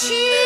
七。